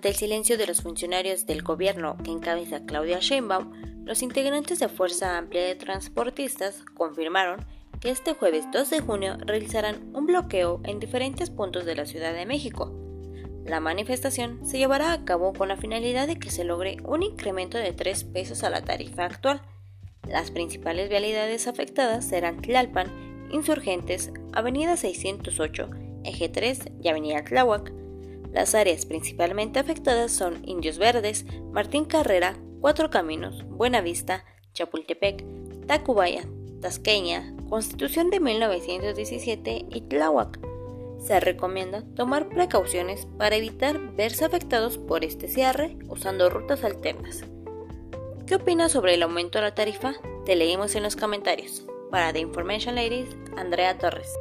Ante el silencio de los funcionarios del gobierno que encabeza Claudia Sheinbaum, los integrantes de Fuerza Amplia de Transportistas confirmaron que este jueves 2 de junio realizarán un bloqueo en diferentes puntos de la Ciudad de México. La manifestación se llevará a cabo con la finalidad de que se logre un incremento de 3 pesos a la tarifa actual. Las principales vialidades afectadas serán Tlalpan, Insurgentes, Avenida 608, Eje 3 y Avenida Tláhuac. Las áreas principalmente afectadas son Indios Verdes, Martín Carrera, Cuatro Caminos, Buenavista, Chapultepec, Tacubaya, Tasqueña, Constitución de 1917 y Tláhuac. Se recomienda tomar precauciones para evitar verse afectados por este cierre usando rutas alternas. ¿Qué opinas sobre el aumento de la tarifa? Te leímos en los comentarios. Para The Information Ladies, Andrea Torres.